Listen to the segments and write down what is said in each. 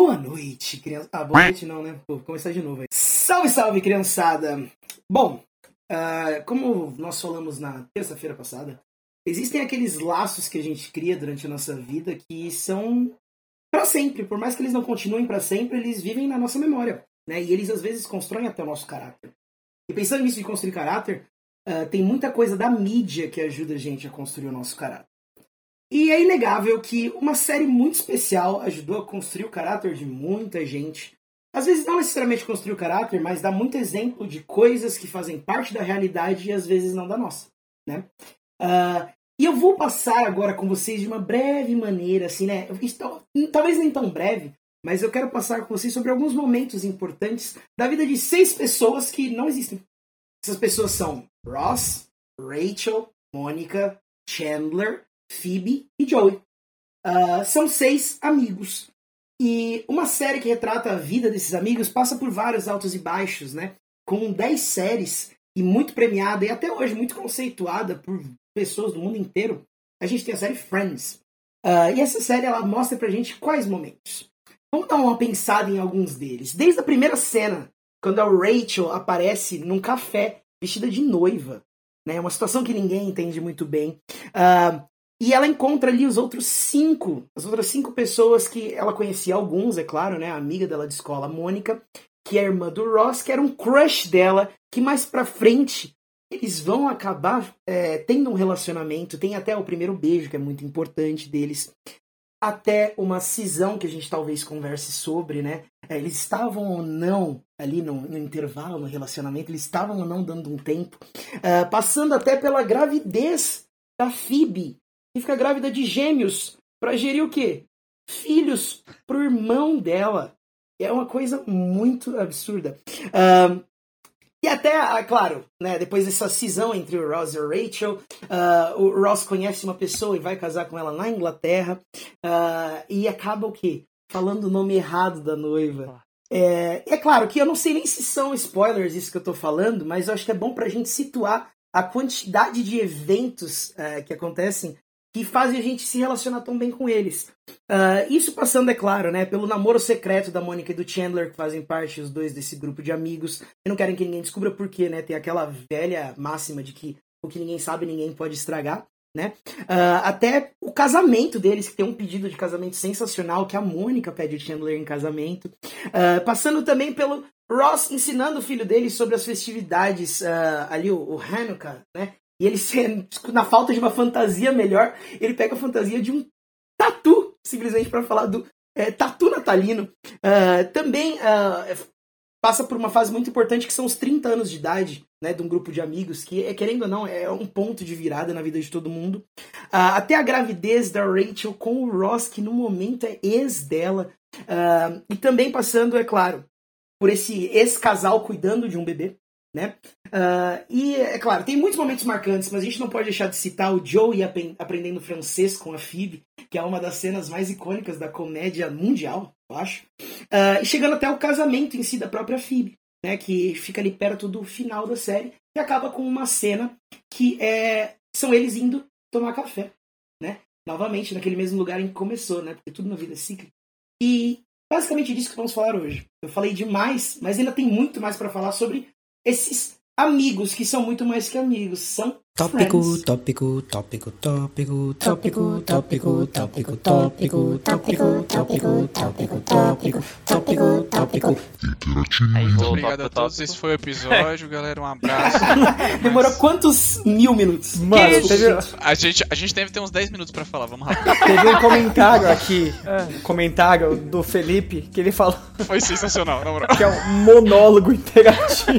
Boa noite, criança. Ah, boa noite não, né? Vou começar de novo aí. Salve, salve, criançada! Bom, uh, como nós falamos na terça-feira passada, existem aqueles laços que a gente cria durante a nossa vida que são para sempre. Por mais que eles não continuem para sempre, eles vivem na nossa memória. Né? E eles às vezes constroem até o nosso caráter. E pensando nisso de construir caráter, uh, tem muita coisa da mídia que ajuda a gente a construir o nosso caráter. E é inegável que uma série muito especial ajudou a construir o caráter de muita gente. Às vezes não necessariamente construir o caráter, mas dá muito exemplo de coisas que fazem parte da realidade e às vezes não da nossa. Né? Uh, e eu vou passar agora com vocês de uma breve maneira, assim, né? Talvez nem tão breve, mas eu quero passar com vocês sobre alguns momentos importantes da vida de seis pessoas que não existem. Essas pessoas são Ross, Rachel, Mônica, Chandler, Phoebe e Joey. Uh, são seis amigos. E uma série que retrata a vida desses amigos passa por vários altos e baixos, né? Com dez séries e muito premiada e até hoje muito conceituada por pessoas do mundo inteiro, a gente tem a série Friends. Uh, e essa série ela mostra pra gente quais momentos. Vamos dar uma pensada em alguns deles. Desde a primeira cena, quando a Rachel aparece num café vestida de noiva. Né? Uma situação que ninguém entende muito bem. Uh, e ela encontra ali os outros cinco, as outras cinco pessoas que ela conhecia, alguns, é claro, né? A amiga dela de escola, a Mônica, que é a irmã do Ross, que era um crush dela, que mais pra frente eles vão acabar é, tendo um relacionamento. Tem até o primeiro beijo, que é muito importante deles. Até uma cisão que a gente talvez converse sobre, né? É, eles estavam ou não ali no, no, intervalo, no relacionamento, eles estavam ou não dando um tempo. Uh, passando até pela gravidez da Phoebe, que fica grávida de gêmeos para gerir o quê? Filhos pro irmão dela. É uma coisa muito absurda. Uh, e até, ah, claro, né, depois dessa cisão entre o Ross e o Rachel, uh, o Ross conhece uma pessoa e vai casar com ela na Inglaterra. Uh, e acaba o quê? Falando o nome errado da noiva. É, é claro que eu não sei nem se são spoilers isso que eu tô falando, mas eu acho que é bom pra gente situar a quantidade de eventos uh, que acontecem que fazem a gente se relacionar tão bem com eles. Uh, isso passando, é claro, né, pelo namoro secreto da Mônica e do Chandler, que fazem parte os dois desse grupo de amigos, e não querem que ninguém descubra por quê, né? Tem aquela velha máxima de que o que ninguém sabe, ninguém pode estragar. Né? Uh, até o casamento deles, que tem um pedido de casamento sensacional, que a Mônica pede o Chandler em casamento. Uh, passando também pelo Ross ensinando o filho dele sobre as festividades, ali o, o Hanukkah, né? E ele, na falta de uma fantasia melhor, ele pega a fantasia de um tatu, simplesmente para falar do é, tatu natalino. Uh, também uh, passa por uma fase muito importante que são os 30 anos de idade, né, de um grupo de amigos, que, é, querendo ou não, é um ponto de virada na vida de todo mundo. Uh, até a gravidez da Rachel com o Ross, que no momento é ex dela. e também passando, é claro, por esse ex-casal cuidando de um bebê né? Uh, e, é claro, tem muitos momentos marcantes, mas a gente não pode deixar de citar o Joey aprendendo francês com a Phoebe, que é uma das cenas mais icônicas da comédia mundial, eu acho. Uh, e chegando até o casamento em si da própria Phoebe, né? Que fica ali perto do final da série, e acaba com uma cena que é, são eles indo tomar café, né? Novamente, naquele mesmo lugar em que começou, né? Porque tudo na vida é cíclico. E basicamente disso que vamos falar hoje. Eu falei demais, mas ainda tem muito mais para falar sobre esses amigos que são muito mais que amigos, são Tópico, tópico, tópico, tópico, tópico, tópico, tópico, tópico, tópico, tópico, tópico, tópico, tópico, tópico. Muito obrigado a todos. Esse foi o episódio, galera. Um abraço. Demorou quantos mil minutos? Mano, a, gente, a gente deve ter uns 10 minutos pra falar. Vamos rápido. Teve um comentário aqui, um comentário do Felipe, que ele falou. Foi sensacional, na moral. Que é um monólogo interativo.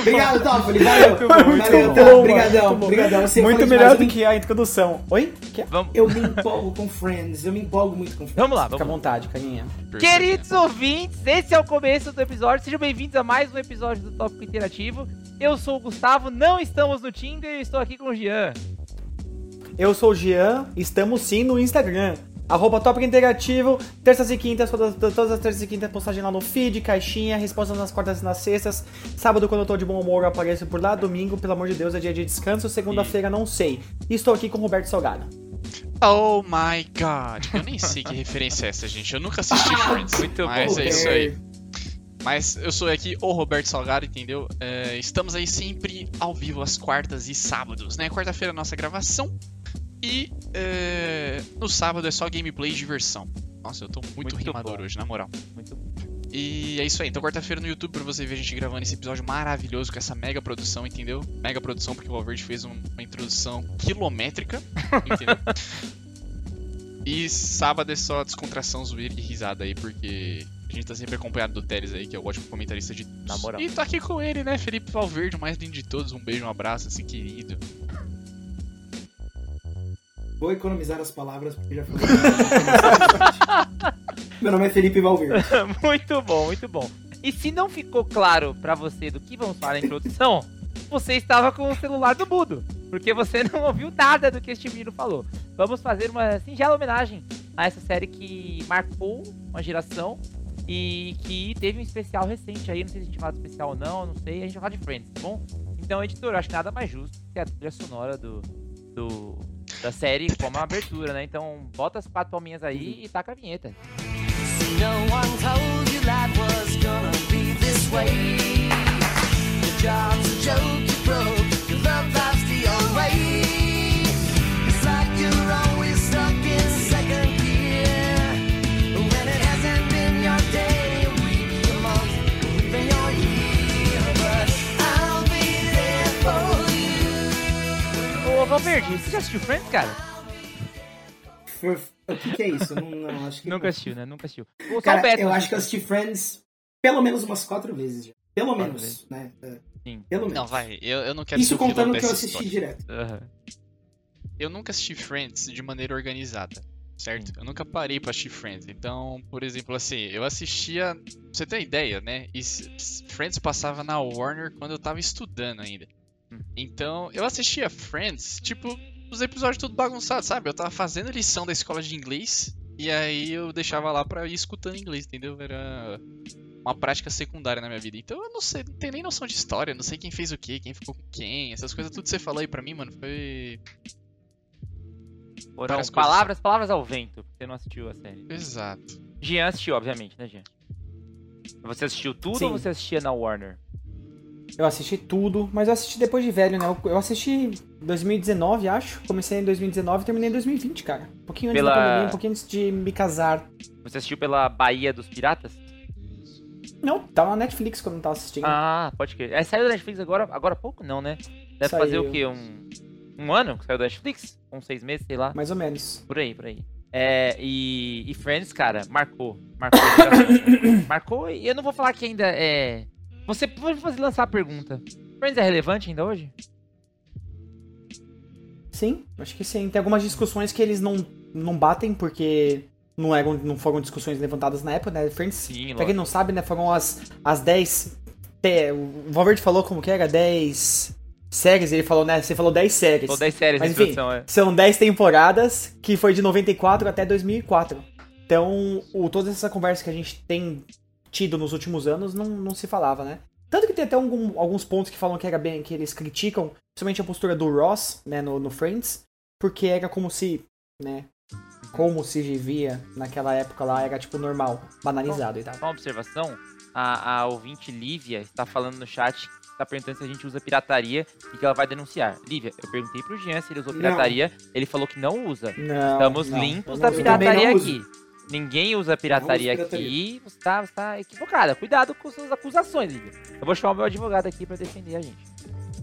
Obrigado, Toffoli. Valeu. Valeu, tá, obrigadão, obrigadão. Muito melhor do que a introdução. Oi? Vamos. Eu me empolgo com Friends, eu me empolgo muito com Friends. Vamos lá, vamos Fica à vontade, carinha. Queridos ouvintes, esse é o começo do episódio. Sejam bem-vindos a mais um episódio do Tópico Interativo. Eu sou o Gustavo, não estamos no Tinder, estou aqui com o Jean. Eu sou o Jean, estamos sim no Instagram. Arroba Tópico Interativo, terças e quintas, todas, todas as terças e quintas, postagem lá no feed, caixinha, respostas nas quartas e nas sextas. Sábado, quando eu tô de bom humor, eu apareço por lá. Domingo, pelo amor de Deus, é dia de descanso. Segunda-feira, não sei. E estou aqui com o Roberto Salgado. Oh my god. Eu nem sei que referência é essa, gente. Eu nunca assisti Friends. Muito mas bom. é isso aí. Mas eu sou aqui o Roberto Salgado, entendeu? É, estamos aí sempre ao vivo às quartas e sábados, né? Quarta-feira é a nossa gravação. E é, no sábado é só gameplay e diversão. Nossa, eu tô muito, Muito rimador bom. hoje, na moral. Muito bom. E é isso aí. Então, quarta-feira no YouTube pra você ver a gente gravando esse episódio maravilhoso com essa mega produção, entendeu? Mega produção porque o Valverde fez um- uma introdução quilométrica, entendeu? e sábado é só descontração, zoeira e risada aí, porque a gente tá sempre acompanhado do Teles aí, que é o ótimo comentarista de Na moral. E tá aqui com ele, né? Felipe Valverde, o mais lindo de todos. Um beijo, um abraço, assim, querido. Vou economizar as palavras porque já falei. Meu nome é Felipe Valverde. muito bom, muito bom. E se não ficou claro pra você do que vamos falar na introdução, você estava com o celular do Budo. Porque você não ouviu nada do que este menino falou. Vamos fazer uma singela homenagem a essa série que marcou uma geração e que teve um especial recente aí. Não sei se a gente fala especial ou não, não sei. A gente vai falar de Friends, tá bom? Então, editor, acho nada mais justo que a trilha sonora do, do, da série como uma abertura, né? Então, bota as quatro palminhas aí e taca a vinheta. Ô, Valverde, você já assistiu Friends, cara? O que, que é isso? Não, não, acho que Nunca não. assistiu, né? Nunca assistiu. O Cara, Beto eu acho que eu assisti Friends pelo menos umas quatro vezes já. Pelo Quatro menos, vezes. né? É, Sim. Pelo menos. Não, vai, eu, eu não quero Isso contando que eu assisti história. direto. Aham. Eu nunca assisti Friends de maneira organizada, certo? Eu nunca parei pra assistir Friends. Então, por exemplo, assim, eu assistia. Pra você ter uma ideia, né? E Friends passava na Warner quando eu tava estudando ainda. Então, eu assistia Friends, tipo, os episódios tudo bagunçado, sabe? Eu tava fazendo lição da escola de inglês e aí eu deixava lá pra ir escutando inglês, entendeu? Era uma prática secundária na minha vida. Então eu não sei, não tenho nem noção de história, não sei quem fez o quê, quem ficou com quem, essas coisas tudo que você falou aí pra mim, mano, foi. Foram Várias coisas. palavras, palavras ao vento, porque você não assistiu a série. Exato. Jean assistiu, obviamente, né, Jean? Você assistiu tudo Sim. ou você assistia na Warner? Eu assisti tudo, mas eu assisti depois de velho, né? Eu, eu assisti em 2019, acho. Comecei em 2019 e terminei em 2020, cara. Um pouquinho antes Pela- da pandemia, um pouquinho antes de me casar. Você assistiu pela Bahia dos Piratas? Não, tava na Netflix quando eu tava assistindo. Ah, pode crer. É, saiu da Netflix agora, agora há pouco não, né? Deve Saiu. fazer o quê? Um, um ano que saiu da Netflix? Uns seis meses, sei lá. Mais ou menos. Por aí, por aí. É, e, e Friends, cara, marcou. Marcou. marcou e eu não vou falar que ainda é. Você pode fazer lançar a pergunta. Friends é relevante ainda hoje? Sim, acho que sim. Tem algumas discussões que eles não, não batem, porque não, eram, não foram discussões levantadas na época, né? Friends, Sim, pra quem não sabe, né? Foram as, as 10. te- O Valverde falou como que era? 10 séries, ele falou, né? Você falou 10 séries. Ou 10 séries Mas, enfim, é. São 10 temporadas, que foi de 94 até 2004. Então, o, toda essa conversa que a gente tem tido nos últimos anos não, não se falava, né? Tanto que tem até algum- alguns pontos que falam que era bem, que eles criticam, principalmente a postura do Ross, né, no, no Friends, porque era como se, né, como se vivia naquela época lá, era tipo normal, banalizado e tal. Só uma observação, a, a ouvinte Lívia está falando no chat, está perguntando se a gente usa pirataria e que ela vai denunciar. Lívia, eu perguntei pro Jean se ele usou Não. pirataria, ele falou que não usa. Não, Estamos não, limpos da não- pirataria não uso. Ninguém usa pirataria pirataria. aqui. Você tá, você tá equivocada. Cuidado com suas acusações, Lívia. Eu vou chamar o meu advogado aqui pra defender a gente.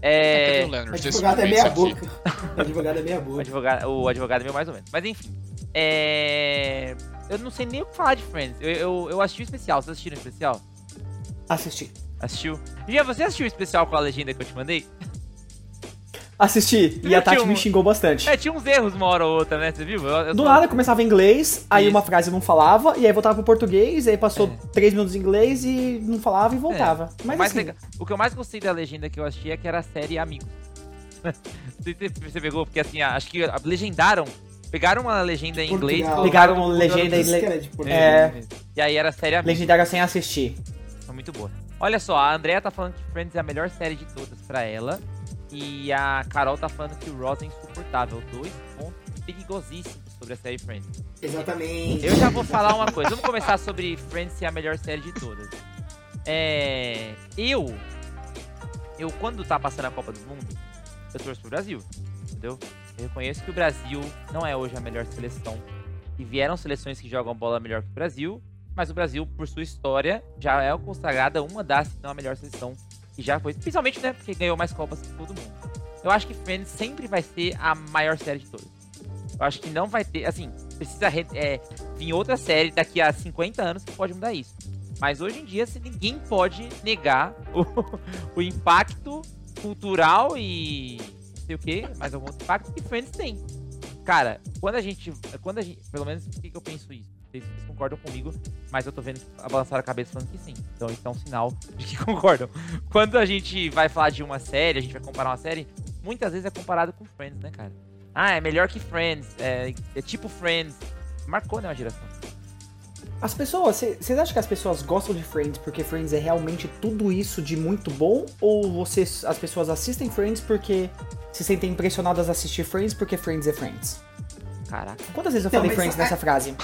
É, É. o Leonard? O advogado é meia aqui. boca. O advogado é meia O boca. advogado, o advogado é meu mais ou menos. Mas enfim. É. Eu não sei nem o que falar de Friends. Eu, eu, eu assisti o especial. Vocês assistiram o especial? Assisti. Assistiu? Jean, você assistiu o especial com a legenda que eu te mandei? Assisti, e a Tati me xingou bastante. É, tinha uns erros uma hora ou outra, né? Você viu? Eu- eu Do só- nada começava em inglês, aí Isso. uma frase eu não falava, e aí voltava pro português, e aí passou É. três minutos em inglês e não falava e voltava. O, Mas mais assim, legal- o que eu mais gostei da legenda que eu assisti é que era a série Amigos. Não sei se você pegou, porque assim, acho que legendaram. Pegaram uma legenda em inglês. Portugal. Ligaram no- legenda em inglês. Portugal. É. E aí era a série Amigos. legendária sem assistir. Foi muito boa. Olha só, a Andrea tá falando que Friends é a melhor série de todas pra ela. E a Carol tá falando que o Ross é insuportável. Dois pontos perigosíssimos sobre a série Friends. Exatamente. Eu já vou falar uma coisa. Vamos começar sobre Friends ser a melhor série de todas. É. Eu. Eu, quando tá passando a Copa do Mundo, eu torço pro Brasil. Entendeu? Eu reconheço que o Brasil não é hoje a melhor seleção. E vieram seleções que jogam bola melhor que o Brasil. Mas o Brasil, por sua história, já é consagrada uma das, se não a melhor seleção. Que já foi. Principalmente, né? Porque ganhou mais Copas que todo mundo. Eu acho que Friends sempre vai ser a maior série de todas. Eu acho que não vai ter. Assim, precisa re- é, vir outra série daqui a 50 anos que pode mudar isso. Mas hoje em dia, se ninguém pode negar o, o impacto cultural e sei o que, mais algum outro impacto que Friends tem. Cara, quando a gente. Quando a gente. Pelo menos por que eu penso isso? Sei se vocês concordam comigo, mas eu tô vendo a balançar a cabeça falando que sim. Então isso é um sinal de que concordam. Quando a gente vai falar de uma série, a gente vai comparar uma série, muitas vezes é comparado com Friends, né, cara? Ah, é melhor que Friends, é, é tipo Friends. Marcou, né, uma geração. As pessoas, vocês acham que as pessoas gostam de Friends porque Friends é realmente tudo isso de muito bom? Ou vocês, as pessoas assistem Friends porque se sentem impressionadas a assistir Friends porque Friends é Friends? Caraca, Quantas vezes eu falei Friends a- nessa frase?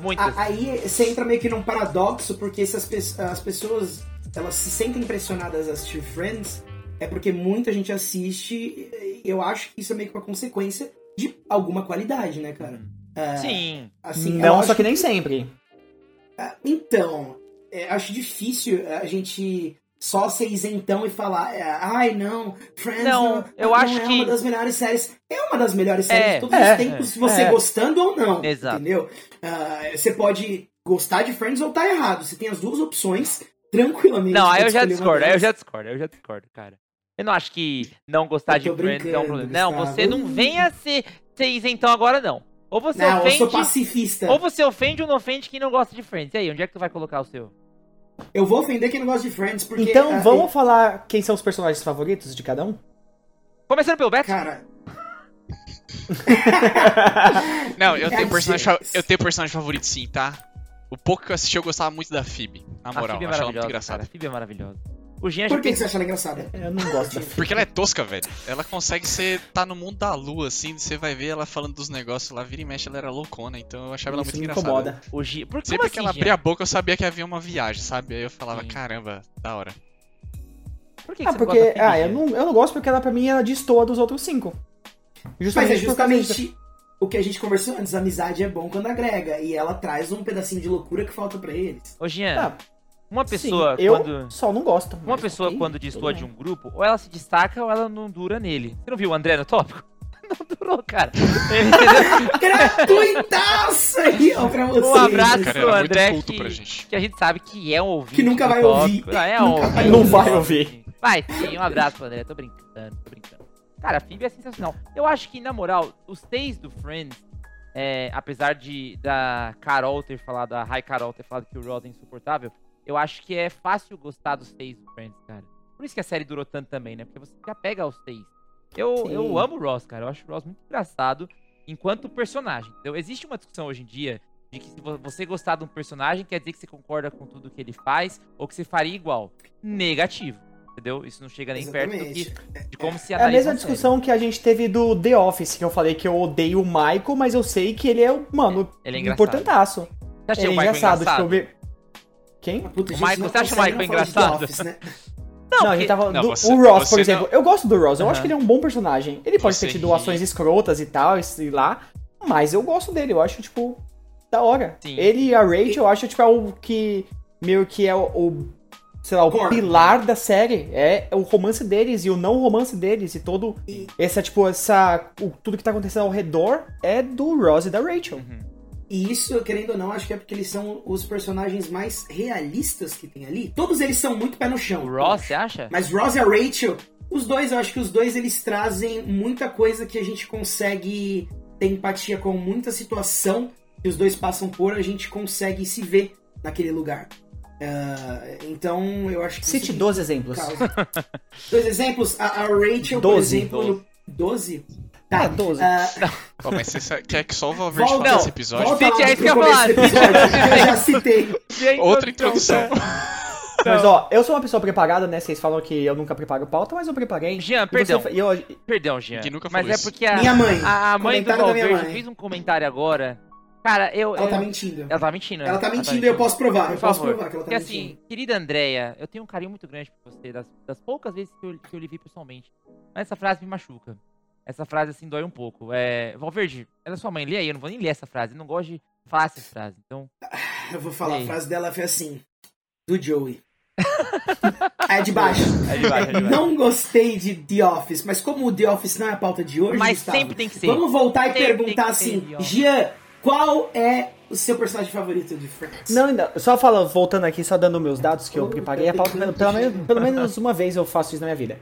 muitas. Aí você entra meio que num paradoxo, porque se as, pe- as pessoas elas se sentem impressionadas a assistir Friends, é porque muita gente assiste, e eu acho que isso é meio que uma consequência de alguma qualidade, né, cara? É, Sim. assim, Não, só que nem sempre. Ah, Então, é, acho difícil a gente só ser isentão e falar, é, ai não, Friends Não, não, eu não acho é que- uma das melhores séries. É uma das melhores séries É, de todos é, os tempos, se você é. gostando ou não. Exato. Entendeu? Ah, você pode gostar de Friends ou tá errado. Você tem as duas opções tranquilamente. Não, aí eu já discordo, aí eu já discordo, aí eu já discordo, cara. Eu não acho que não gostar Eu de Friends é um problema. Não, Gustavo. você não venha ser, ser isentão agora, não. Ou você Não, eu ofende. sou pacifista. Ou você ofende ou não ofende quem não gosta de Friends. E aí, onde é que tu vai colocar o seu? Eu vou ofender quem não gosta de Friends, porque. Então vamos falar quem são os personagens favoritos de cada um? Começando pelo Beto? Cara, Não, eu É, tenho, personagem, fa- gente. eu tenho personagem favorito sim, tá? O pouco que eu assisti, eu gostava muito da Phoebe. Na a moral, Phoebe é eu achava ela muito maravilhosa, engraçada. cara. A Phoebe é maravilhosa. O Jean por que, que você acha ela engraçada? Eu não gosto da Porque ela é tosca, velho. Ela consegue ser. tá no mundo da lua, assim. Você vai ver ela falando dos negócios lá, vira e mexe, ela era loucona. Então eu achava ela Isso muito me engraçada. incomoda. O Jean... Por... Sempre Como que assim, ela Jean? abria a boca, eu sabia que havia uma viagem, sabe? Aí eu falava, Sim. caramba, da hora. Por que, que Ah, você não porque. gosta da Ah, eu não, eu não gosto porque ela, pra mim, ela destoa dos outros cinco. Mas Justamente, é causa disso. justamente o que a gente conversou antes. A amizade é bom quando agrega. E ela traz um pedacinho de loucura que falta pra eles. Ô, Jean, Ah, uma pessoa Sim, eu quando... só não gosto. Uma pessoa, ok, quando destoa de um grupo, ou ela se destaca ou ela não dura nele. Você não viu o André no tópico? Não durou, cara. Gratuitaça aí, ó, pra vocês. Um abraço. Cara, Pro André muito culto que- pra gente. que a gente sabe que é um ouvinte. Que nunca vai ouvir. Ah, é um ouvinte. Não vai ouvir. Vai sim, um abraço pro André. Tô brincando, tô brincando. Cara, a Phoebe é sensacional. Eu acho que, na moral, os três do Friends, é, apesar de da Carol ter falado, a Rai Carol ter falado que o Ross é insuportável, eu acho que é fácil gostar dos três do Friends, cara. Por isso que a série durou tanto também, né? Porque você já pega aos três. Eu, Sim. eu amo o Ross, cara. Eu acho o Ross muito engraçado enquanto personagem. Então, existe uma discussão hoje em dia de que se vo- você gostar de um personagem, quer dizer que você concorda com tudo que ele faz ou que você faria igual. Negativo. Entendeu? Isso não chega nem perto do que, Exatamente. de como se É a analisa mesma série. discussão que a gente teve do The Office, que eu falei que eu odeio o Michael, mas eu sei que ele é, mano, Ele é engraçado. importantaço. Você acha Ele é o Michael engraçado, engraçado? tipo, Quem? Puta, O Michael- não você acha o Michael não engraçado? Office, né? Não, a porque- gente tava. Não, do- você- o Ross, você por exemplo. Eu gosto do Ross, eu acho que ele é um bom personagem. Ele pode Você ter tido ri. ações escrotas e tal, e lá, mas eu gosto dele, eu acho, tipo, da hora. Sim. Ele e a Rachel, eu acho, tipo, é o que. Meio que é o. o, sei lá, o pilar da série. É o romance deles e o não romance deles. E todo. E- Essa, tipo, essa. o- tudo que tá acontecendo ao redor é do Ross e da Rachel. Uhum. E isso, querendo ou não, acho que é porque eles são os personagens mais realistas que tem ali. Todos eles são muito pé no chão. O Ross, você acha? Mas Ross e a Rachel, os dois, eu acho que os dois eles trazem muita coisa que a gente consegue ter empatia com muita situação que os dois passam por, a gente consegue se ver naquele lugar. Ah, então, eu acho que. Cite isso 12 exemplos. causa. Dois exemplos. A, a Rachel, por Doze. exemplo. no- 12? Tá. É, 12. ah, Pô, mas você quer que só o Valverde volta, fale Não, desse episódio? volta aí, pro isso que eu que eu já citei. Gente, Outra introdução. Mas ó, eu sou uma pessoa preparada, né? Vocês falam que eu nunca preparo pauta, mas eu preparei. Jean, E perdão. você- eu- Perdão, Jean. Ninguém nunca Mas é isso. porque a, Minha mãe. a, a mãe do Valverde fez um comentário agora. Cara, eu. Ela eu- tá mentindo. Ela tá mentindo. né? Ela tá mentindo e eu posso provar. Eu posso provar que ela tá Porque mentindo. assim, querida Andréia, eu tenho um carinho muito grande por você, das, das poucas vezes que eu, que eu lhe vi pessoalmente. Mas essa frase me machuca. Essa frase, assim, dói um pouco. É, Valverde, ela é sua mãe, lê aí, eu não vou nem ler essa frase, eu não gosto de falar essas frases. Então, Eu vou falar, a frase dela foi assim. Do Joey. é de baixo. é de baixo, é de baixo. Não gostei de The Office, mas como o The Office não é a pauta de hoje, Mas Gustavo, sempre tem que ser. vamos voltar e Sempre perguntar assim. Jean, qual é o seu personagem favorito de Friends? Não, ainda. Só falando, voltando aqui, só dando meus dados que eu preparei. A pauta, pelo, pelo menos, pelo menos uma vez eu faço isso na minha vida.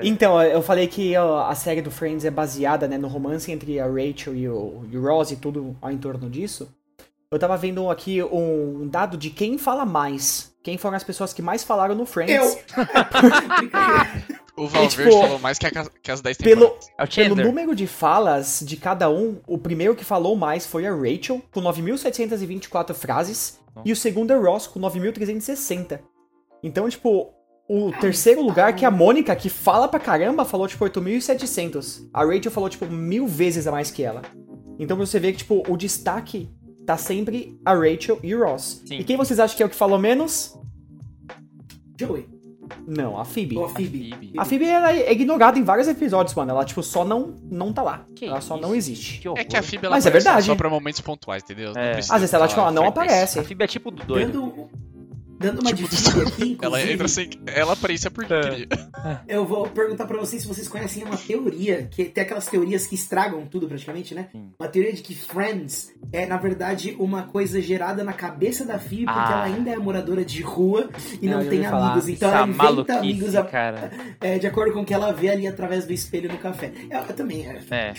Então, eu falei que ó, a série do Friends é baseada né, no romance entre a Rachel e o, e o Ross e tudo ao entorno disso. Eu tava vendo aqui um dado de quem fala mais. Quem foram as pessoas que mais falaram no Friends. Eu. O Valverde tipo, falou mais que, a, que as 10 Pelo, temporadas. É pelo número de falas de cada um, o primeiro que falou mais foi a Rachel, com 9.724 frases, Nossa. e o segundo é o Ross, com 9.360. Então, tipo, o terceiro lugar, que é a Mônica, que fala pra caramba, falou, tipo, 8.700. A Rachel falou, tipo, mil vezes a mais que ela. Então você vê que, tipo, o destaque tá sempre a Rachel e o Ross. Sim. E quem vocês acham que é o que falou menos? Joey. Não, a Phoebe. A Phoebe. Phoebe. A Phoebe ela é ignorada em vários episódios, mano. Ela, tipo, só não, não tá lá. Que ela só isso? não existe. Que. É que a Phoebe ela Mas é verdade. só pra momentos pontuais, entendeu? É. Às vezes ela, tipo, ela não frequência. aparece. A Phoebe é tipo do doido. Dando uma Tipo, aqui, Ela entra sem. Ela aparece porque É. queria. eu vou perguntar pra vocês se vocês conhecem uma teoria, que tem aquelas teorias que estragam tudo praticamente, né? Sim. Uma teoria de que Friends é, na verdade, uma coisa gerada na cabeça da Phoebe, porque Ah. ela ainda é moradora de rua e Não, não, tem amigos. Então Essa ela inventa amigos a- cara. é, de acordo com o que ela vê ali através do espelho no café. Eu, eu também, é. É.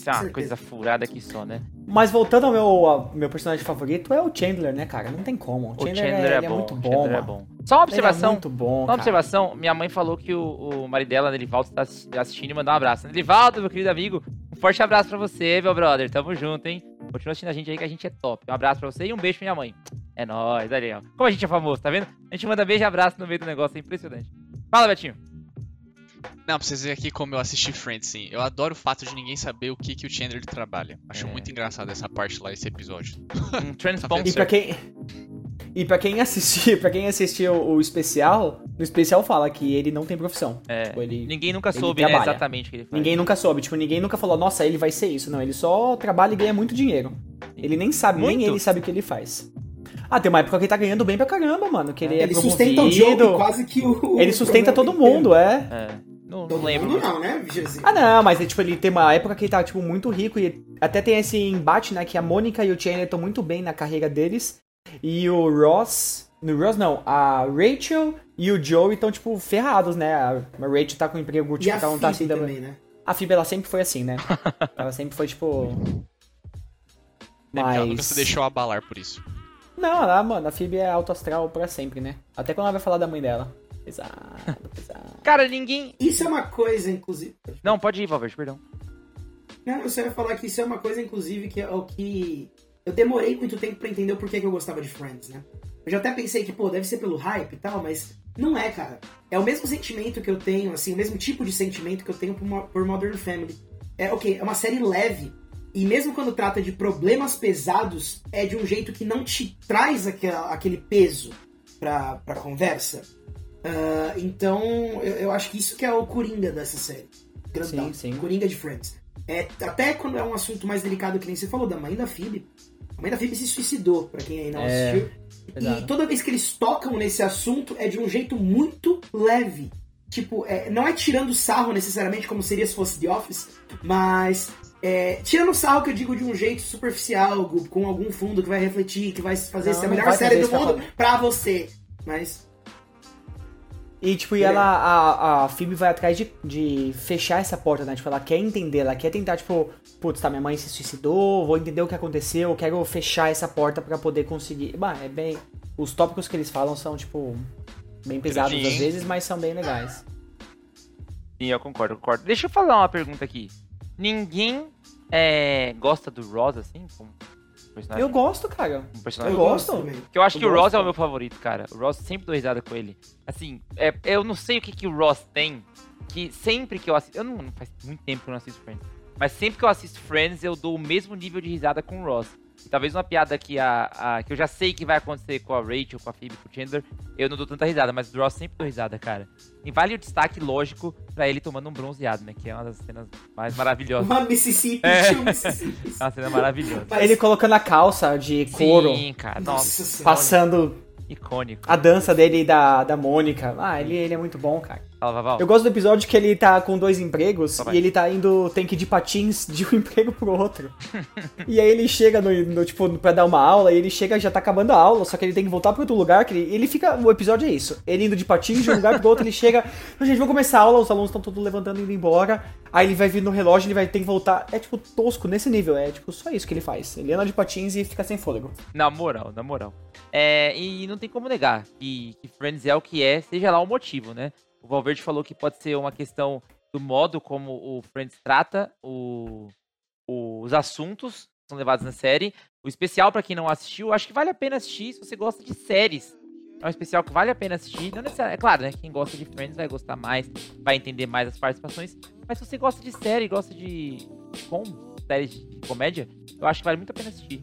Isso é uma coisa furada aqui só, né? Mas voltando ao meu, ao meu personagem favorito, é o Chandler, né, cara? Não tem como. O O Chandler, Chandler é, é é bom. muito bom, Chandler é bom. Só uma Ele é observação. muito bom, Só uma cara. observação, minha mãe falou que o, o marido dela, Nelivaldo, tá assi- assistindo e mandou um abraço. Nelivaldo, meu querido amigo, um forte abraço pra você, meu brother. Tamo junto, hein? Continua assistindo a gente aí que a gente é top. Um abraço pra você e um beijo pra minha mãe. É nóis, aí, ó. Como a gente é famoso, tá vendo? A gente manda beijo e abraço no meio do negócio, é impressionante. Fala, Betinho. Não, pra vocês verem aqui como eu assisti Friends, sim. Eu adoro o fato de ninguém saber o que, que o Chandler trabalha. Acho É. muito engraçado essa parte lá, esse episódio. Um. E pra quem. E pra quem assistir, para quem assistiu o especial, no especial fala que ele não tem profissão. É, Tipo, ele- ninguém nunca ele soube, né, exatamente o que ele faz. Ninguém nunca soube, tipo, ninguém nunca falou, nossa, ele vai ser isso. Não, ele só trabalha e ganha muito dinheiro. Ele nem sabe, nem Muito? ele sabe o que ele faz. Ah, tem uma época que ele tá ganhando bem pra caramba, mano. Que ele é, Ele sustenta o jogo quase que o. Ele sustenta todo mundo, é. É, não, não lembro. não, né, Jesus? Ah, não, mas tipo, ele tem uma época que ele tá, tipo, muito rico e até tem esse embate, né, que a Mônica e o Chandler estão muito bem na carreira deles e o Ross... No Ross não, a Rachel e o Joey estão, tipo, ferrados, né? A Rachel tá com um emprego, E tipo, a que ela não tá assim... também, né? A Phoebe, ela sempre foi assim, né? ela sempre foi, tipo... Ela nunca se Mas... deixou abalar por isso. Não, ela, mano, a Phoebe é alto astral pra sempre, né? Até quando ela vai falar da mãe dela. Pesado, pesado. Cara, ninguém. Isso é uma coisa, inclusive. Não, pode ir, Valverde, perdão. Não, eu só ia falar que isso é uma coisa, inclusive, que é o que. Eu demorei muito tempo pra entender o porquê que eu gostava de Friends, né? Eu já até pensei que, pô, deve ser pelo hype e tal, mas não é, cara. É o mesmo sentimento que eu tenho, assim, o mesmo tipo de sentimento que eu tenho por, por Modern Family. É, ok, é uma série leve. E mesmo quando trata de problemas pesados, é de um jeito que não te traz aquela- aquele peso pra, pra conversa. Ah, então, eu, eu acho que isso que é o Coringa dessa série. Grandão. Sim, sim. Coringa de Friends. É, até quando é um assunto mais delicado, que nem você falou, da mãe da Phoebe. A mãe da Phoebe se suicidou, pra quem aí não É, assistiu. pesado. E toda vez que eles tocam nesse assunto, é de um jeito muito leve. Tipo, é, não é tirando sarro necessariamente, como seria se fosse The Office, mas é, tirando sarro que eu digo de um jeito superficial, com algum fundo que vai refletir, que vai fazer Não, ser a melhor série do mundo pra você. Mas E, tipo, e ela, a, a Phoebe vai atrás de, de fechar essa porta, né? Tipo, ela quer entender, ela quer tentar, tipo, putz, tá, minha mãe se suicidou, vou entender o que aconteceu, quero fechar essa porta pra poder conseguir. Bah, é bem. Os tópicos que eles falam são, tipo, bem pesados às vezes, mas são bem legais. Sim, eu concordo, eu concordo. Deixa eu fazer uma pergunta aqui. Ninguém é, gosta do Ross, assim, como personagem. Eu gosto, cara. Um personagem. Eu gosto. também. Porque eu acho Eu que o gosto, Ross é o meu favorito, cara. O Ross sempre dou risada com ele. Assim, é, eu não sei o que, que o Ross tem, que sempre que eu assisto. Eu não, não faz muito tempo que eu não assisto Friends. Mas sempre que eu assisto Friends, eu dou o mesmo nível de risada com o Ross. Talvez uma piada que, a, a- que eu já sei que vai acontecer com a Rachel, com a Phoebe, com o Chandler, eu não dou tanta risada, mas o Ross sempre dou risada, cara. E vale o destaque, lógico, pra ele tomando um bronzeado, né? Que é uma das cenas mais maravilhosas. Uma Mississippi, É. tio Mississippi. É uma cena maravilhosa. Mas- Ele colocando a calça de couro, Sim, cara. Nossa, Nossa passando icônico. a dança dele e da, da Mônica. Ah, ele, ele é muito bom, cara. Fala, Vaval. Eu gosto do episódio que ele tá com dois empregos bem. e ele tá indo, tem que ir de patins de um emprego pro outro. e aí ele chega no, no, tipo, pra dar uma aula e ele chega e já tá acabando a aula, só que ele tem que voltar pra outro lugar, que ele, ele fica, o episódio é isso, ele indo de patins de um lugar pro outro, ele chega, "Não, gente, vamos começar a aula, os alunos estão todos levantando e indo embora, aí ele vai vir no relógio, ele vai ter que voltar, é tipo tosco nesse nível, é tipo só isso que ele faz, ele anda de patins e fica sem fôlego. Na moral, na moral. É, e não tem como negar que, que Friends é o que é, seja lá o motivo, né? O Valverde falou que pode ser uma questão do modo como o Friends trata o- os assuntos que são levados na série. O especial, pra quem não assistiu, acho que vale a pena assistir se você gosta de séries. É um especial que vale a pena assistir. Não é claro, né? Quem gosta de Friends vai gostar mais, vai entender mais as participações. Mas se você gosta de série, gosta de, de como, séries de comédia, eu acho que vale muito a pena assistir.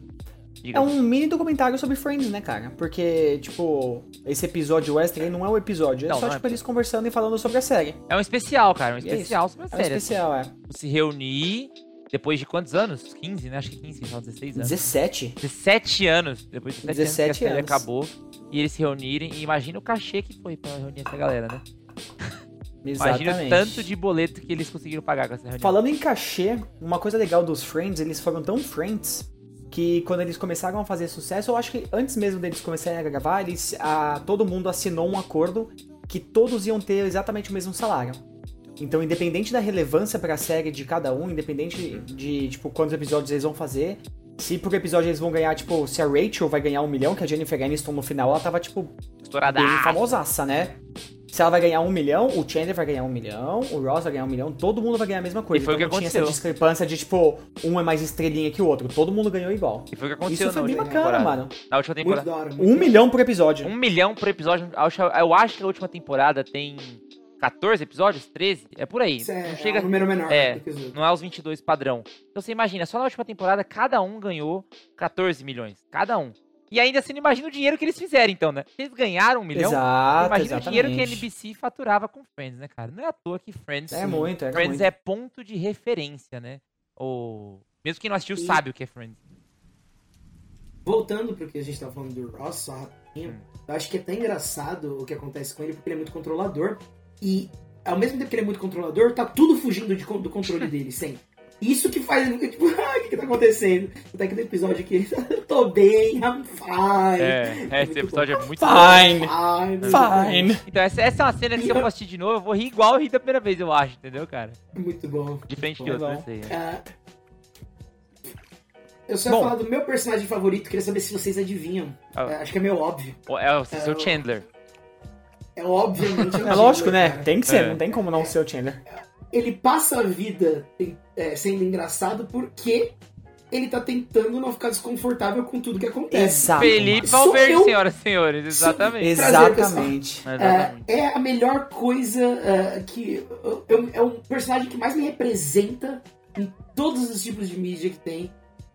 Diga. É um mini documentário sobre Friends, né, cara? Porque, tipo, esse episódio aí não é um episódio, é Não, só, não é tipo, eles conversando e falando sobre a série. É um especial, cara. Um é especial sobre a É um série. especial, é. assim. Se reunir depois de quantos anos? 15, né? Acho que 15, só 16 anos. 17? 17 anos. Depois de 17, 17 anos que a série anos. acabou. E eles se reunirem. E imagina o cachê que foi pra reunir essa galera, né? Imagina o tanto de boleto que eles conseguiram pagar com essa reunião. Falando em cachê, uma coisa legal dos Friends, eles foram tão Friends que quando eles começaram a fazer sucesso, eu acho que antes mesmo deles começarem a gravar, eles, a, todo mundo assinou um acordo que todos iam ter exatamente o mesmo salário. Então, independente da relevância pra série de cada um, independente de, tipo, quantos episódios eles vão fazer, se por episódio eles vão ganhar, tipo, se a Rachel vai ganhar um milhão, que a Jennifer Aniston no final, ela tava, tipo, Estourada. bem famosaça, né? Se ela vai ganhar um milhão, o Chandler vai ganhar um milhão, o Ross vai ganhar um milhão, todo mundo vai ganhar a mesma coisa. E foi o então que não tinha aconteceu. essa discrepância de, tipo, um é mais estrelinha que o outro. Todo mundo ganhou igual. E foi o que aconteceu Isso foi na bem última bacana, temporada. mano. Na última Muito temporada. da hora. muito Um milhão por episódio. Um milhão por episódio. acho- Eu acho que a última temporada tem 14 episódios? 13? É por aí. Isso é, Não chega. é um número menor. É. episódio. Não é os 22 padrão. Então você imagina, só na última temporada cada um ganhou 14 milhões. Cada um. E ainda você não imagina o dinheiro que eles fizeram, então, né? Eles ganharam um milhão, Exato, imagina o dinheiro que a exatamente. NBC faturava com Friends, né, cara? Não é à toa que Friends, É muito, é Friends muito. é ponto de referência, né? Ou... Mesmo quem não assistiu E- sabe o que é Friends. Voltando pro que a gente tava falando do Ross, só rapidinho, Hum. eu acho que é até engraçado o que acontece com ele, porque ele é muito controlador. E ao mesmo tempo que ele é muito controlador, tá tudo fugindo de do controle dele, sempre. Isso que faz ele tipo, ah, que que tá acontecendo? Até que no episódio ele tá, eu tô bem, I'm fine. É, esse muito episódio é muito Fine. Fine. Fine. Então, essa, essa é uma cena que se eu for assistir de novo, eu vou rir igual eu ri da primeira vez, eu acho, entendeu, cara? Muito bom. Diferente de outro, bom. eu sei. é. Eu só ia Bom. falar do meu personagem favorito, queria saber se vocês adivinham. Ah. É, acho que é meio óbvio. É o seu É o- Chandler. É obviamente. É lógico, né? Cara. Tem que ser, É. não tem como não ser o Chandler. Ele passa a vida é, sendo engraçado porque ele tá tentando não ficar desconfortável com tudo que acontece. Exato. Felipe Valverde, eu. senhoras e senhores, exatamente. Prazer, Exatamente. Exatamente. É, é a melhor coisa é, que. eu- é um personagem que mais me representa em todos os tipos de mídia que tem.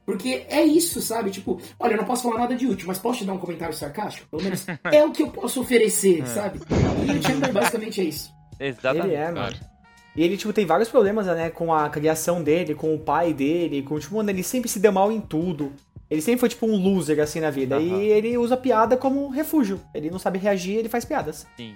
Porque é isso, sabe? Tipo, olha, eu não posso falar nada de útil, mas posso te dar um comentário sarcástico? Pelo menos é o que eu posso oferecer, sabe? E o Chandler basicamente é isso. Exatamente. Ele é, mano. Claro. E ele, tipo, tem vários problemas, né, com a criação dele, com o pai dele, com, tipo, mano, ele sempre se deu mal em tudo. Ele sempre foi, tipo, um loser, assim, na vida. Aham. E ele usa piada como refúgio. Ele não sabe reagir, ele faz piadas. Sim.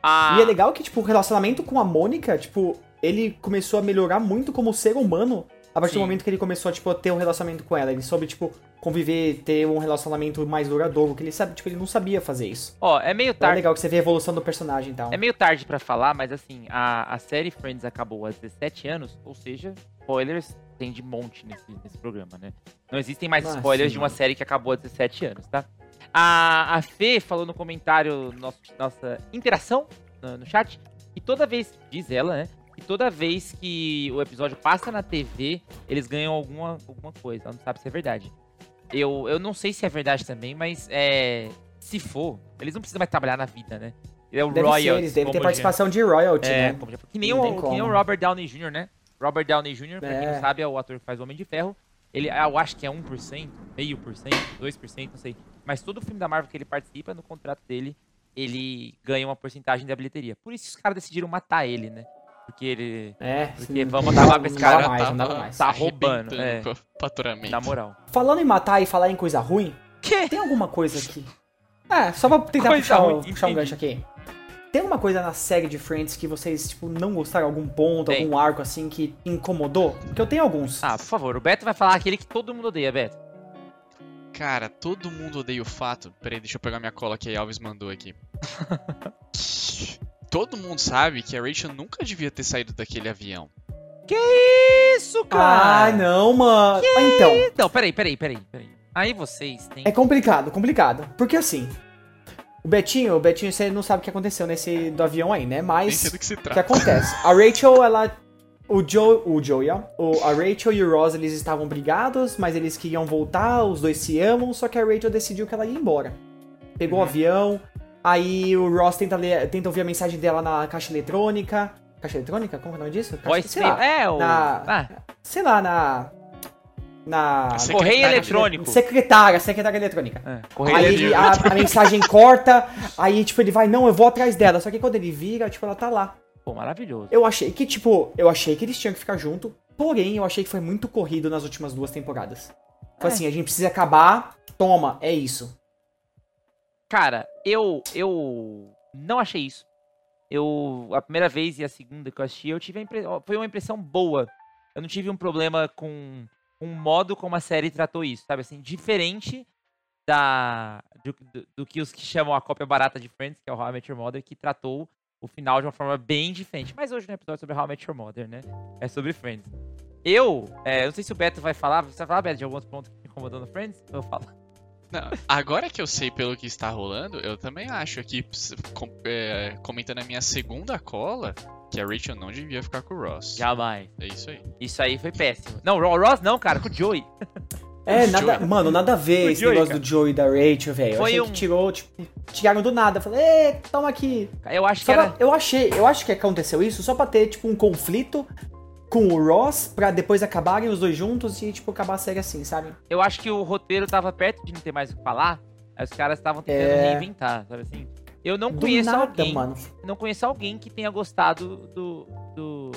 Ah, E é legal que, tipo, o relacionamento com a Mônica, tipo, ele começou a melhorar muito como ser humano a partir Sim. do momento que ele começou a, tipo, ter um relacionamento com ela. Ele soube, tipo, conviver, ter um relacionamento mais duradouro, que ele sabe, tipo, ele não sabia fazer isso. Ó, é meio Então é tarde. legal que você vê a evolução do personagem então. e tal. É meio tarde pra falar, mas assim, a, a série Friends acabou há 17 anos, ou seja, spoilers tem de monte nesse, nesse programa, né? Não existem mais Ah, spoilers sim, de uma série que acabou há 17 anos, tá? A, a Fê falou no comentário, nosso, nossa interação no, no chat, e toda vez, diz ela, né? E toda vez que o episódio passa na TV, eles ganham alguma, alguma coisa. Ela não sabe se é verdade. eu, eu não sei se é verdade também, mas é, se for, eles não precisam mais trabalhar na vida, né? É o Deve ser, eles devem ter participação de royalty, É, né? já- que nem, o, que nem o. Robert Downey Jr., né? Robert Downey Jr., pra quem É. não sabe, é o ator que faz o Homem de Ferro. Ele, eu acho que é 1%, meio por cento, 2%, não sei. Mas todo filme da Marvel que ele participa, no contrato dele, ele ganha uma porcentagem da bilheteria. Por isso que os caras decidiram matar ele, né? Porque ele, É, Porque sim. vamos Não acabar com esse não cara, mais, Tava não dava mais. Tá roubando, é. faturamento. na moral. Falando em matar e falar em coisa ruim, Que? tem alguma coisa aqui. É, só pra tentar Coisa puxar, ruim, um- puxar um gancho aqui. Tem alguma coisa na série de Friends que vocês, tipo, não gostaram? Algum ponto, Tem. algum arco, assim, que incomodou? Porque eu tenho alguns. Ah, por favor, o Beto vai falar aquele que todo mundo odeia, Beto. Cara, todo mundo odeia o fato. Peraí, deixa eu pegar minha cola que a Alves mandou aqui. todo mundo sabe que a Rachel nunca devia ter saído daquele avião. Isso, Ah, não, mano. Ah, Então, Não, peraí, peraí, peraí, peraí. Aí vocês têm. é complicado, complicado. Porque assim, o Betinho, o Betinho, você não sabe o que aconteceu nesse do avião aí, né? Mas do que se O que acontece? A Rachel, ela. O Joe, o Joey, ó. O, a Rachel e o Ross, eles estavam brigados, mas eles queriam voltar, os dois se amam, só que a Rachel decidiu que ela ia embora. Pegou o avião, aí o Ross tenta, ler, tenta ouvir a mensagem dela na caixa eletrônica. Caixa eletrônica? Como é o nome disso? Caixa, Voice sei lá, É, o. Na- Ah, sei lá, na. Na. Correio secretária- eletrônico. Secretária, secretária eletrônica. É, correio Aí eletrônico. ele- a, a mensagem corta, aí tipo, ele vai, não, eu vou atrás dela. Só que quando ele vira, tipo, ela tá lá. Pô, maravilhoso. Eu achei que, tipo, eu achei que eles tinham que ficar junto, porém, eu achei que foi muito corrido nas últimas duas temporadas. Foi É. assim, a gente precisa acabar, toma, é isso. Cara, eu. Eu. Não achei isso. Eu. A primeira vez e a segunda que eu assisti, eu tive Foi uma impressão boa. Eu não tive um problema com um modo como a série tratou isso, sabe? Assim, diferente da. Do, do- do que os que chamam a cópia barata de Friends, que é o How I Met Your Mother, que tratou o final de uma forma bem diferente. Mas hoje não é sobre How I Met Your Mother, né? É sobre Friends. Eu, é, não sei se o Beto vai falar. Você vai falar, Beto, de alguns pontos que me incomodou no Friends? Eu falo. Não, agora que eu sei pelo que está rolando, eu também acho com- é, comentando a minha segunda cola, que a Rachel não devia ficar com o Ross. Jamais. É isso aí. Isso aí foi péssimo. Não, o Ross não, cara, com o Joey. É, O nada, Joey. mano, nada a ver O esse Joey, negócio cara. do Joey e da Rachel, velho. Eu Foi achei um- que tirou, tipo, tiraram do nada. Falei, ê, toma aqui. Eu acho que Só era. pra- eu achei, eu acho que aconteceu isso só pra ter, tipo, um conflito com o Ross, pra depois acabarem os dois juntos e, tipo, acabar a série assim, sabe? Eu acho que o roteiro tava perto de não ter mais o que falar. Aí os caras estavam tentando É. reinventar, sabe assim? Eu não do conheço nada, alguém. mano. Não conheço alguém que tenha gostado do. do.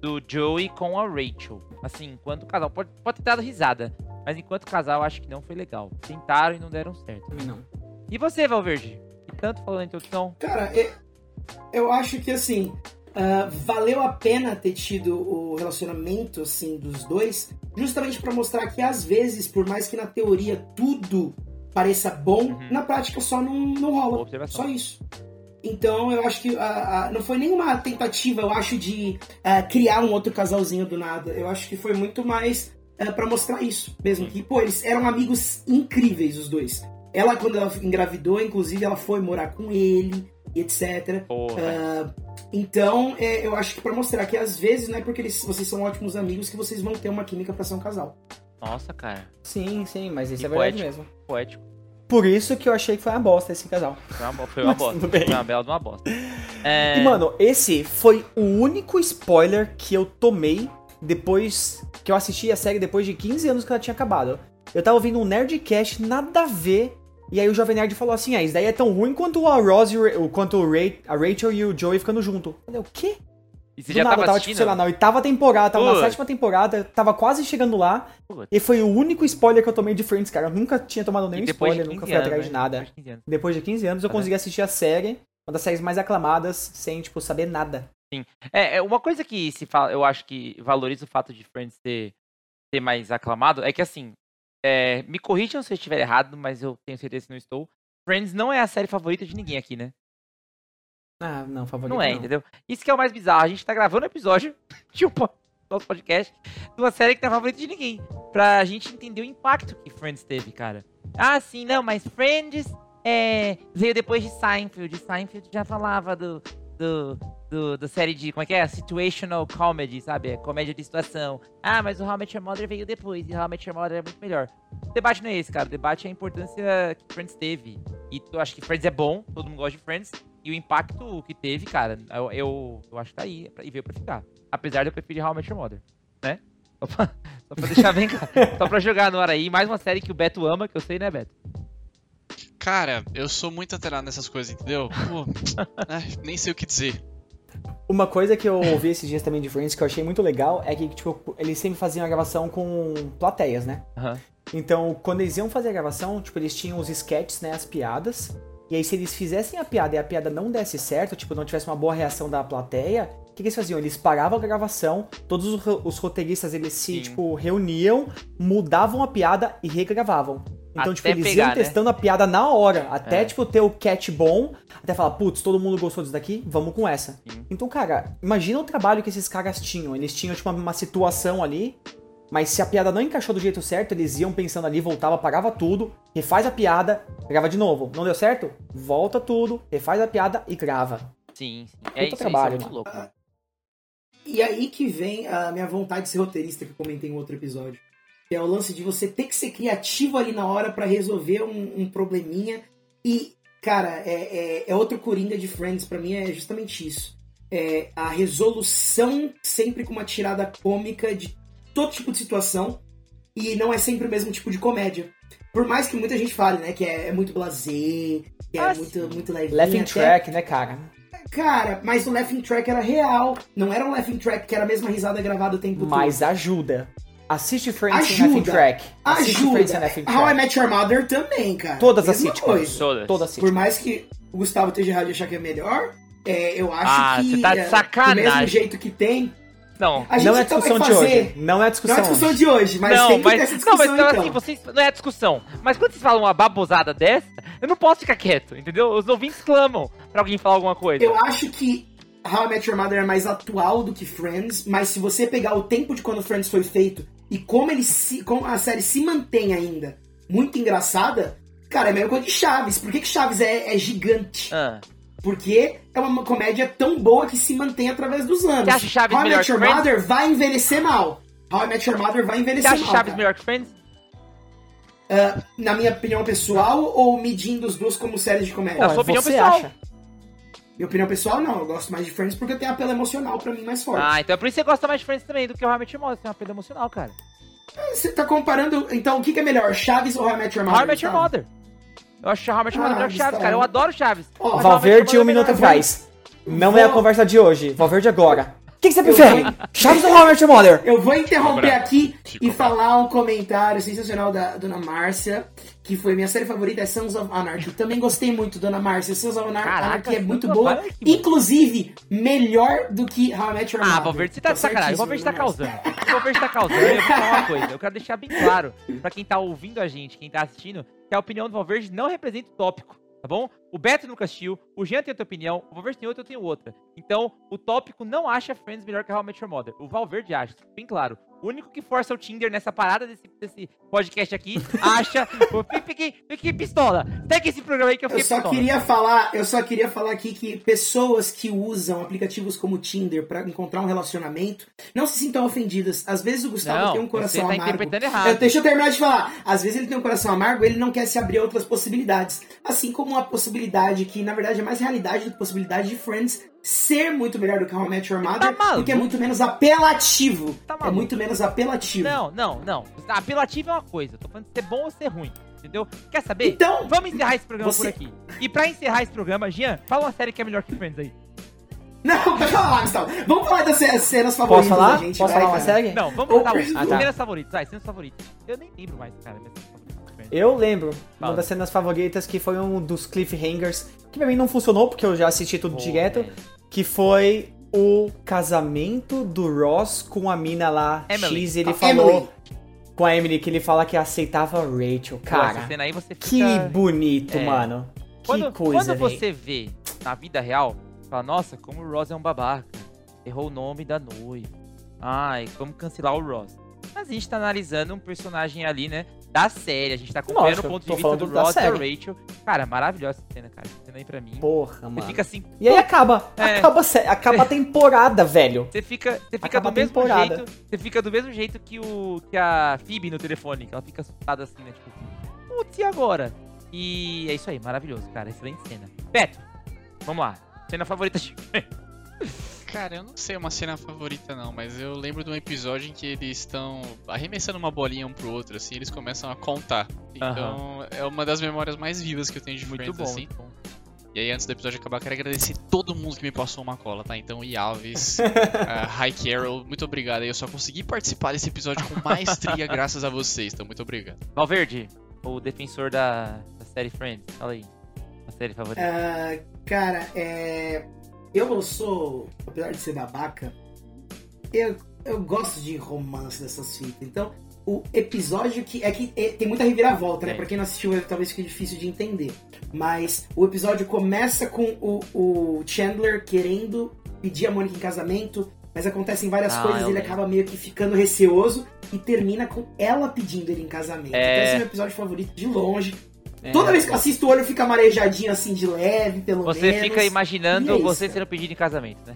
do Joey com a Rachel. Assim, enquanto casal. Pode, pode ter dado risada. Mas enquanto casal, eu acho que não foi legal. Tentaram e não deram certo. Não. E você, Valverde? Que tanto falou na introdução? Cara, eu, eu acho que assim, ah, valeu a pena ter tido o relacionamento assim dos dois, justamente pra mostrar que às vezes, por mais que na teoria tudo pareça bom, Uhum. na prática só não, não rola. Só isso. Então eu acho que ah, ah, não foi nenhuma tentativa, eu acho, de criar um outro casalzinho do nada. Eu acho que foi muito mais pra mostrar isso mesmo. Que, pô, eles eram amigos incríveis, os dois. Ela, quando ela engravidou, inclusive, ela foi morar com ele, etc. Porra. Ah, então, é, eu acho que pra mostrar que às vezes não é porque eles, vocês são ótimos amigos que vocês vão ter uma química pra ser um casal. Nossa, cara. Sim, sim, mas isso E é verdade poético. mesmo. Poético. Por isso que eu achei que foi uma bosta esse casal. Foi uma, foi uma bosta. tudo bem. Foi uma bela de uma bosta. É... E, mano, esse foi o único spoiler que eu tomei depois que eu assisti a série depois de 15 anos que ela tinha acabado. Eu tava ouvindo um Nerdcast, nada a ver. E aí o Jovem Nerd falou assim: ah, isso daí é tão ruim quanto a Rose, quanto o Ray, a Rachel e o Joey ficando junto. Eu falei, o quê? E você Do já nada, tava eu tava, tipo, sei lá, na oitava temporada, tava na Putz. sétima temporada, tava quase chegando lá. Putz. E foi o único spoiler que eu tomei de Friends, cara. Eu nunca tinha tomado nenhum spoiler, 15 nunca fui anos, atrás né? de nada. Depois de 15 anos. Depois de 15 anos eu Tá vendo? consegui assistir a série, uma das séries mais aclamadas, sem, tipo, saber nada. É, é, uma coisa que se fala, eu acho que valoriza o fato de Friends ser, ser mais aclamado é que assim, é, me corrijam se eu estiver errado, mas eu tenho certeza que não estou. Friends não é a série favorita de ninguém aqui, né? Ah, não, favorito Não é, entendeu? Isso que é o mais bizarro. A gente tá gravando um episódio de um nosso podcast de uma série que não é favorita de ninguém. Pra gente entender o impacto que Friends teve, cara. Ah, sim, não, mas Friends é, veio depois de Seinfeld. Seinfeld já falava do, do, do, do série de, como é que é? Situational comedy, sabe? É comédia de situação. Ah, mas o How I Met Your Mother veio depois, e How I Met Your Mother é muito melhor. O debate não é esse, cara. O debate é a importância que Friends teve. E eu acho que Friends é bom, todo mundo gosta de Friends. E o impacto que teve, cara, eu, eu, eu acho que tá aí, e veio pra ficar. Apesar de eu preferir How I Met Your Mother, né? Só pra, só pra deixar bem claro. Só pra jogar no ar aí. Mais uma série que o Beto ama, que eu sei, né, Beto? Cara, eu sou muito alterado nessas coisas, entendeu? Pô, ai, nem sei o que dizer. Uma coisa que eu ouvi esses dias também de Friends que eu achei muito legal é que, tipo, eles sempre faziam a gravação com plateias, né? Aham. Então, quando eles iam fazer a gravação, tipo, eles tinham os sketches, né, as piadas. E aí, se eles fizessem a piada e a piada não desse certo, tipo, não tivesse uma boa reação da plateia, o que, que eles faziam? Eles paravam a gravação, todos os, os roteiristas, eles se, Sim. tipo, reuniam, mudavam a piada e regravavam. Então, tipo, Até eles pegar, iam né? testando a piada na hora, até, É. tipo, ter o catch bom, até falar, putz, todo mundo gostou disso daqui, vamos com essa. Sim. Então, cara, imagina o trabalho que esses caras tinham. Eles tinham, tipo, uma, uma situação ali, mas se a piada não encaixou do jeito certo, eles iam pensando ali, voltava, apagava tudo, refaz a piada, grava de novo. Não deu certo? Volta tudo, refaz a piada e grava. Sim, sim. É isso, trabalho, isso é muito né? louco. E aí que vem a minha vontade de ser roteirista que eu comentei em outro episódio. Que é o lance de você ter que ser criativo ali na hora pra resolver um, um probleminha. E, cara, é, é, é outro coringa de Friends, pra mim é justamente isso. É a resolução sempre com uma tirada cômica de todo tipo de situação. E não é sempre o mesmo tipo de comédia. Por mais que muita gente fale, né, que é, é muito blasé, que é Ah, muito, muito levinho. Laughing até- track, né, cara? Cara, mas o laughing track era real. Não era um laughing track que era a mesma risada gravada o tempo Mas todo. ajuda. Assiste Friends Ajuda. laughing track. Assiste Friends sem Ajuda. laughing How I track. Met Your Mother também, cara. Todas as sitcoms. coisa. Todas. Toda Por mais que o Gustavo esteja errado de achar que é melhor, é, eu acho Ah, que você tá de é, do sacanagem. mesmo jeito que tem, Não. Não é a então discussão de hoje. Não é a Não discussão. é discussão de hoje, mas não, tem que mas, ter essa não, discussão mas então, então. assim, vocês. Não é a discussão. Mas quando vocês falam uma babosada dessa, eu não posso ficar quieto, entendeu? Os ouvintes clamam pra alguém falar alguma coisa. Eu acho que How I Met Your Mother é mais atual do que Friends, mas se você pegar o tempo de quando Friends foi feito e como ele se, como a série se mantém ainda muito engraçada, cara, é meio coisa de Chaves. Por que, que Chaves é, é gigante? Ah, Porque é uma comédia tão boa que se mantém através dos anos. Você acha Chaves How I melhor Met Your Friends? Mother vai envelhecer mal. How I Met Your Mother vai você envelhecer acha mal. Chaves cara. melhor que Friends? Ah, na minha opinião pessoal ou medindo os dois como séries de comédia? Não, sua opinião você pessoal. acha? Minha opinião pessoal, não. Eu gosto mais de Friends porque tem apelo emocional pra mim mais forte. Ah, então é por isso que você gosta mais de Friends também do que o Your Mother. Você tem uma perda emocional, cara. Você tá comparando. Então, o que, que é melhor, Chaves ou How I Met Your Mother? How I Met Your Gustavo? Mother. Eu acho How I Met Your Mother Ah, melhor que Chaves, Gustavo. cara. Eu adoro Chaves. Your Valverde um é minuto atrás. Não Vou- é a conversa de hoje. Valverde agora. O que, que você prefere? vou- Chaves ou How I Met Your Mother? Eu vou interromper aqui e falar um comentário sensacional da dona Márcia, que foi minha série favorita, é Sons of Anarchy. Também gostei muito, dona Márcia. Sons of Anar- Caraca, Anarchy é muito boa. Mano. Inclusive, melhor do que How I Met Your Ah, Mother. Valverde, você tá de sacanagem. Valverde tá causando. O Valverde tá causando. Eu vou falar uma coisa. Eu quero deixar bem claro pra quem tá ouvindo a gente, quem tá assistindo, que a opinião do Valverde não representa o tópico, tá bom? O Beto nunca assistiu, o Jean tem outra opinião, o Valverde tem outra, eu tenho outra. Então, o tópico não acha Friends melhor que How I Met Your Mother. O Valverde acha, bem claro. O único que força o Tinder nessa parada desse, desse podcast aqui acha. Fiquei, fiquei, pistola. Segue esse programa aí que eu Eu fiquei só pistola. queria falar, eu só queria falar aqui que pessoas que usam aplicativos como Tinder pra encontrar um relacionamento não se sintam ofendidas. Às vezes o Gustavo Não, tem um você coração tá amargo. interpretando errado. Eu- deixa eu terminar de falar. Às vezes ele tem um coração amargo, ele não quer se abrir a outras possibilidades. Assim como uma possibilidade que, na verdade, é mais realidade do que possibilidade de Friends ser muito melhor do que How I Met Your Mother, Tá porque é muito menos apelativo. Tá é muito menos apelativo. Não, não, não. Apelativo é uma coisa. Tô falando de ser bom ou ser ruim. Entendeu? Quer saber? Então, Vamos encerrar esse programa Você- por aqui. E pra encerrar esse programa, Jean, fala uma série que é melhor que Friends aí. não, pode falar, Gustavo. Vamos falar das ce- cenas favoritas Posso falar? da gente. Posso vai, falar uma cara. série? Não, vamos falar Friends, ah, tá. cenas favoritas. Vai, cenas favoritas. Eu nem lembro mais, cara. Eu lembro. Fala. Uma das cenas favoritas que foi um dos cliffhangers, que pra mim não funcionou, porque eu já assisti tudo Pô, direto, velho. Que foi o casamento do Ross com a mina lá, Emily. X, ele A falou Emily. com a Emily que ele fala que aceitava a Rachel. Pô, Cara, cena aí você fica... que bonito, É. mano. Quando, que coisa, quando velho. você vê na vida real, fala, nossa, como o Ross é um babaca. Errou o nome da noiva. Ai, vamos cancelar o Ross. Mas a gente tá analisando um personagem ali, né? Da série. A gente tá acompanhando Lógico, o ponto de vista do Ross e da. Rachel. Cara, maravilhosa essa cena, cara. Essa cena aí pra mim. Porra, Você mano. fica assim. E aí acaba. É. Acaba, acaba a temporada, velho. Você fica, você fica Acaba do mesmo temporada. jeito. Você fica do mesmo jeito que o que a Phoebe no telefone, que ela fica assustada assim, né? Tipo assim, putz, e agora? E é isso aí, maravilhoso, cara. Excelente cena. Beto, vamos lá. Cena favorita de. Cara, eu não sei uma cena favorita não, mas eu lembro de um episódio em que eles estão arremessando uma bolinha um pro outro, assim, eles começam a contar. Então, é uma das memórias mais vivas que eu tenho de Muito Friends, bom, assim. muito bom. E aí, antes do episódio acabar, eu quero agradecer todo mundo que me passou uma cola, tá? Então, Alves, uh, Hi Carol, muito obrigado. Eu só consegui participar desse episódio com maestria graças a vocês, então muito obrigado. Valverde, o defensor da, da série Friends. Fala aí. A série favorita. Ah, cara, é. Eu sou, apesar de ser babaca, eu, eu gosto de romance dessas fitas. Então, o episódio que. É que é- tem muita reviravolta, né? Tem. Pra quem não assistiu, talvez fique difícil de entender. Mas o episódio começa com o, o Chandler querendo pedir a Mônica em casamento, mas acontecem várias Ah, coisas e ele acaba meio que ficando receoso e termina com ela pedindo ele em casamento. É. Então, esse é meu episódio favorito de longe. É. Toda vez que eu assisto, o olho fica marejadinho assim de leve, pelo Você menos. fica E imaginando é você sendo pedido em casamento, né?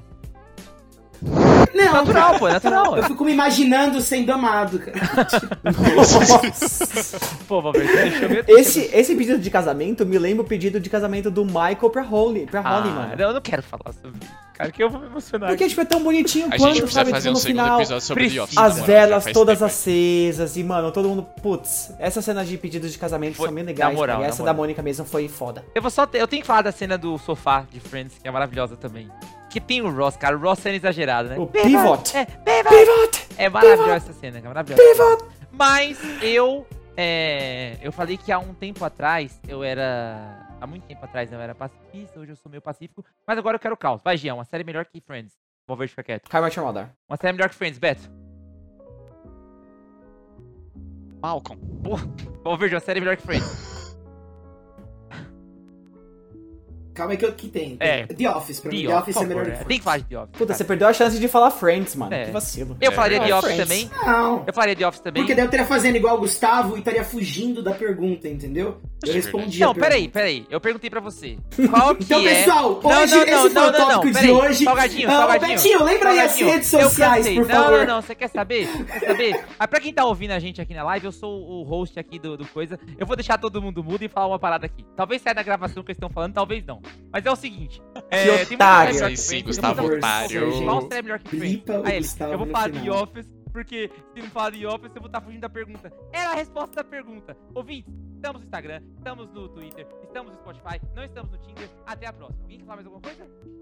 Não, Natural, cara. pô, é natural. Eu fico me imaginando sendo amado, cara. Pô, Valverde, você deixou meio Esse, esse pedido de casamento me lembra o pedido de casamento do Michael pra Holly, pra Holly, Ah, mano. eu não quero falar sobre isso, cara, que eu vou me emocionar. Porque, aqui. tipo, é tão bonitinho A quando, gente precisa sabe, fazer tipo, um no final, episódio sobre The. Office. as velas todas tempo. acesas e, mano, todo mundo, putz, essas cenas de pedidos de casamento Foi- são bem legais, na moral, cara, e essa moral. da Mônica mesmo foi foda. Eu vou só ter, eu tenho que falar da cena do sofá de Friends, que é maravilhosa também. Que tem o Ross, cara. O Ross sendo exagerado, né? O pivot. É, pivot. Pivot! É maravilhosa essa cena, cara. Maravilhosa. Pivot! Mas eu. É, eu falei que há um tempo atrás eu era. Há muito tempo atrás eu era pacifista, hoje eu sou meio pacífico. Mas agora eu quero caos. Vai, Gian, uma série melhor que Friends. Vou ver ficar quieto. How Your Mother. Uma série melhor que Friends, Beto. Malcolm. Vou ver uma série melhor que Friends. Calma aí que eu que tem. É. The Office, pra mim. The The Office, Office por é melhor que né? Tem que falar de The Office. Puta, cara. você perdeu a chance de falar Friends, mano. É. Que vacilo. Eu É falaria The verdade. Office Friends. também. Não. Eu falaria The Office também. Porque daí eu estaria fazendo igual o Gustavo e estaria fugindo da pergunta, entendeu? Eu É respondi Não, peraí, peraí. Eu perguntei pra você. Qual que Então, é... pessoal, Não, hoje não, esse não, foi não, o não, tópico não, de hoje. Salgadinho, Ah, salgadinho. Betinho, lembra aí as redes sociais, por não, favor. Não, não, você quer saber? Quer saber? Ah, pra quem tá ouvindo a gente aqui na live, eu sou o host aqui do, do coisa. Eu vou deixar todo mundo mudo e falar uma parada aqui. Talvez saia da gravação que eles estão falando, talvez não. Mas é o seguinte. É, tem muita otário. série melhor Aí que Friends, Gustavo tem muita- Otário. Qual série é melhor que Friends? O Aí ele, Gustavo eu vou falar The. Office, porque se não falar The Office, eu vou estar fugindo da pergunta. Era a resposta da pergunta. Ouvintes, estamos no Instagram, estamos no Twitter, estamos no Spotify, não estamos no Tinder. Até a próxima. Alguém quer falar mais alguma coisa?